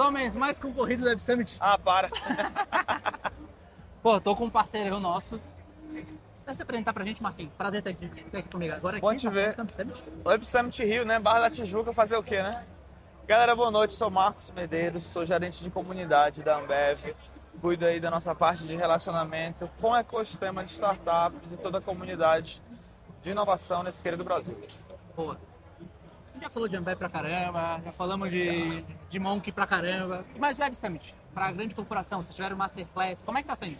Homens mais concorridos do Web Summit. Ah, para. Pô, tô com um parceiro nosso. Vai se apresentar pra gente, Marquinhos. Prazer ter aqui, ter aqui comigo agora. Bom te tá ver. Campus Summit. Web Summit Rio, né? Barra da Tijuca, fazer o quê, né? Galera, boa noite. Sou Marcos Medeiros, sou gerente de comunidade da Ambev. Cuido aí da nossa parte de relacionamento com o ecossistema de startups e toda a comunidade de inovação nesse querido Brasil. Boa. Já falou de Ambev pra caramba, já falamos de, de Monk pra caramba. Mas Web Summit, pra grande corporação, vocês tiveram Masterclass, como é que tá saindo?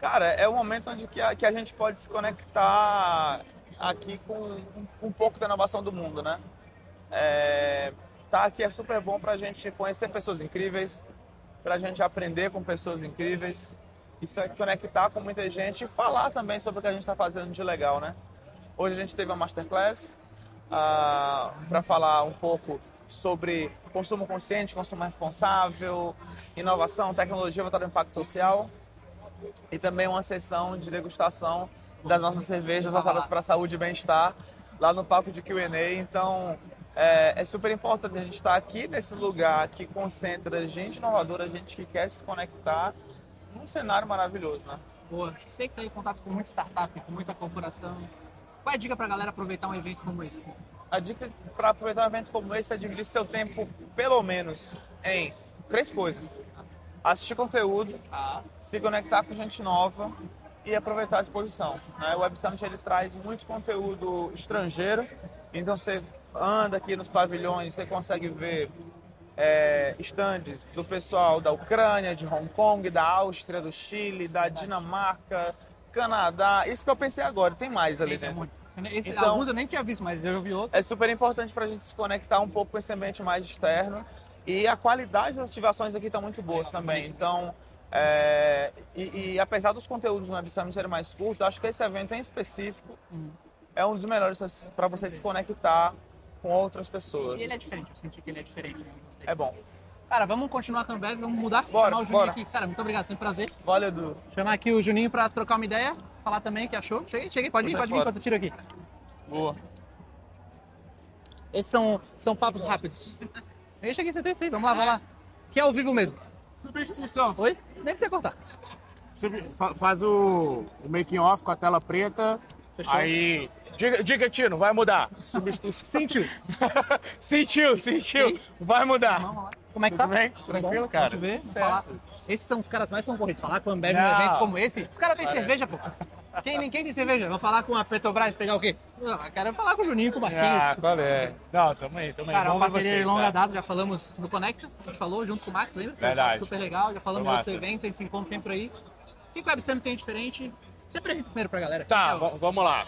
Cara, é o momento onde que a, que a gente pode se conectar aqui com um, um pouco da inovação do mundo, né? É, tá aqui é super bom pra gente conhecer pessoas incríveis, pra gente aprender com pessoas incríveis e se conectar com muita gente e falar também sobre o que a gente está fazendo de legal, né? Hoje a gente teve uma masterclass ah, para falar um pouco sobre consumo consciente, consumo responsável, inovação, tecnologia voltada ao impacto social e também uma sessão de degustação das nossas cervejas voltadas para a saúde e bem-estar lá no palco de Q&A. Então é, é super importante a gente estar aqui nesse lugar que concentra gente inovadora, gente que quer se conectar num cenário maravilhoso, né? Boa. Você que tá em contato com muita startup, com muita corporação, qual é a dica pra galera aproveitar um evento como esse? A dica para aproveitar um evento como esse é dividir seu tempo, pelo menos, em três coisas: assistir conteúdo, Ah, se conectar com gente nova e aproveitar a exposição. Né? O Web Summit ele traz muito conteúdo estrangeiro, então você anda aqui nos pavilhões, você consegue ver é, estandes do pessoal da Ucrânia, de Hong Kong, da Áustria, do Chile, da Dinamarca, Canadá. Isso que eu pensei agora, tem mais ali dentro. Muito. Esse, Então- alguns eu nem tinha visto, mas eu vi outros. É super importante para a gente se conectar um pouco com esse ambiente mais externo. E a qualidade das ativações aqui está muito boas também. Então, é, e, e apesar dos conteúdos no Web Summit serem mais curtos, acho que esse evento em específico é um dos melhores para você se conectar com outras pessoas. E ele é diferente, eu senti que ele é diferente. né? É bom. Cara, vamos continuar também, vamos mudar, Bora, chamar o Juninho bora. aqui. Cara, muito obrigado, sempre prazer. Valeu, Edu. Chamar aqui o Juninho pra trocar uma ideia, falar também o que achou. Cheguei, cheguei, pode vir, Puxa pode vir enquanto eu tiro aqui. Boa. Esses são, são papos rápidos. Deixa aqui, você tem seis, vamos lá, vamos lá. Que é ao vivo mesmo. Substituição. Oi? Nem precisa cortar. Sub- fa- faz o, o making off com a tela preta. Fechou. Aí. Diga, diga, Tino, vai mudar. Substituição. Sentiu. sentiu, sentiu. Vai mudar. Vamos lá. Como é que Tudo tá? bem? Tranquilo, bom? cara? Ver, falar. Esses são os caras mais concorridos. Falar com a Ambev num evento como esse. Os caras têm cerveja, pô. Quem, ninguém tem cerveja. Vou falar com a Petrobras pegar o quê? Não, quero falar com o Juninho, com o Marquinhos. Ah, qual é? Não, tamo aí, tamo aí. Cara, é uma parceria de vocês, longa tá? data, já falamos no Conecta, a gente falou junto com o Max, lembra? Verdade. Super legal, já falamos Foi em outros eventos, a gente se encontra sempre aí. O que o Web Summit tem de diferente? Você apresenta primeiro pra galera. Tá, É, vamos lá.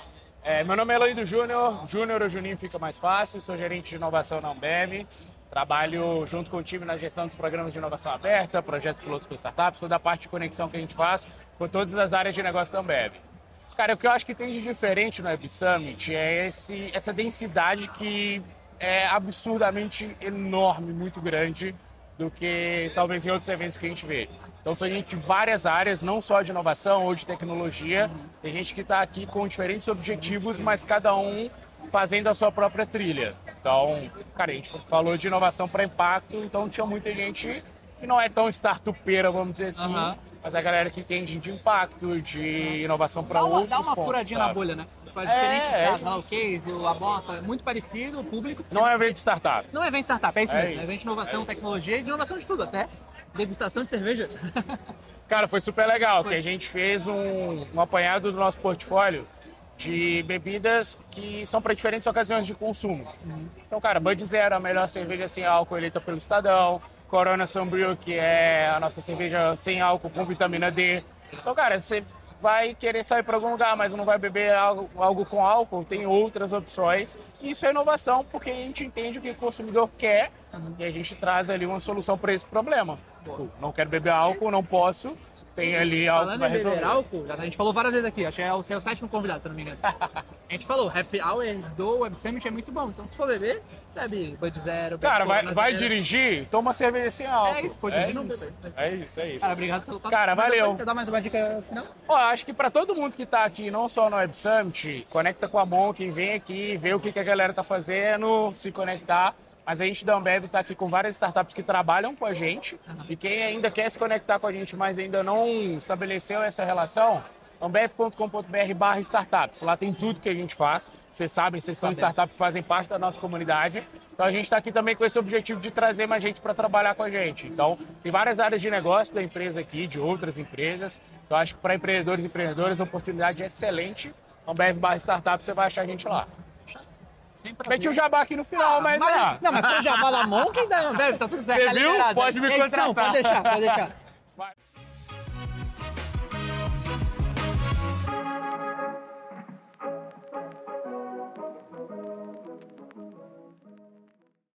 É, meu nome é Eloído Júnior, Júnior ou Juninho fica mais fácil, sou gerente de inovação na Ambev, trabalho junto com o time na gestão dos programas de inovação aberta, projetos pilotos com startups, toda a parte de conexão que a gente faz com todas as áreas de negócio da Ambev. Cara, o que eu acho que tem de diferente no Web Summit é esse, essa densidade que é absurdamente enorme, muito grande, do que talvez em outros eventos que a gente vê. Então, são gente de várias áreas, não só de inovação ou de tecnologia. Tem gente que está aqui com diferentes objetivos, mas cada um fazendo a sua própria trilha. Então, cara, a gente falou de inovação para impacto, então tinha muita gente que não é tão startupeira, vamos dizer assim, Aham. Mas a galera que entende de impacto, de inovação para outros dá uma pontos, furadinha sabe? na bolha, né? É É, diferente é da da isso. o case, o- a bosta, é muito parecido, o público. Não é evento de startup. Não é evento startup, é isso É mesmo. É isso, evento de inovação, é tecnologia de inovação de tudo, até. Degustação de cerveja. Cara, foi super legal, Foi. que a gente fez um, um apanhado do nosso portfólio de bebidas que são para diferentes ocasiões de consumo. Então, cara, Bud Zero, a melhor cerveja sem álcool eleita pelo Estadão, Corona Sombrio, que é a nossa cerveja sem álcool com vitamina D. Então, cara, você vai querer sair para algum lugar, mas não vai beber algo, algo com álcool, tem outras opções. Isso é inovação, porque a gente entende o que o consumidor quer e a gente traz ali uma solução para esse problema. Não quero beber álcool, não posso, tem ali algo Falando em beber resolver. álcool, já- a gente falou várias vezes aqui, acho que é o, é o sétimo convidado, se não me engano. A gente falou, Happy Hour do Web Summit é muito bom, então se for beber, bebe Bud Zero, bebe Cara, vai, vai dirigir, toma cerveja sem álcool. É isso, for dirigir, não isso. bebe. É isso, é isso. Cara, obrigado pelo papo. Cara, Mas valeu. Quer dar mais uma dica final? Ó, acho que pra todo mundo que tá aqui, não só no Web Summit, conecta com a Monk, vem aqui, vê o que, que a galera tá fazendo, se conectar. Mas a gente da Ambev está aqui com várias startups que trabalham com a gente e quem ainda quer se conectar com a gente, mas ainda não estabeleceu essa relação, ambev.com.br barra startups. Lá tem tudo que a gente faz. Vocês sabem, vocês são startups que fazem parte da nossa comunidade. Então a gente está aqui também com esse objetivo de trazer mais gente para trabalhar com a gente. Então tem várias áreas de negócio da empresa aqui, de outras empresas. Então acho que para empreendedores e empreendedoras a oportunidade é excelente. Ambev barra startups, você vai achar a gente lá. Meti o jabá aqui no final, mas, mas, é. Não, mas foi o jabá da Monk e da Ambev, tá tudo certo. Você tá viu? liberado. Pode me Edição, contratar. Pode deixar, pode deixar.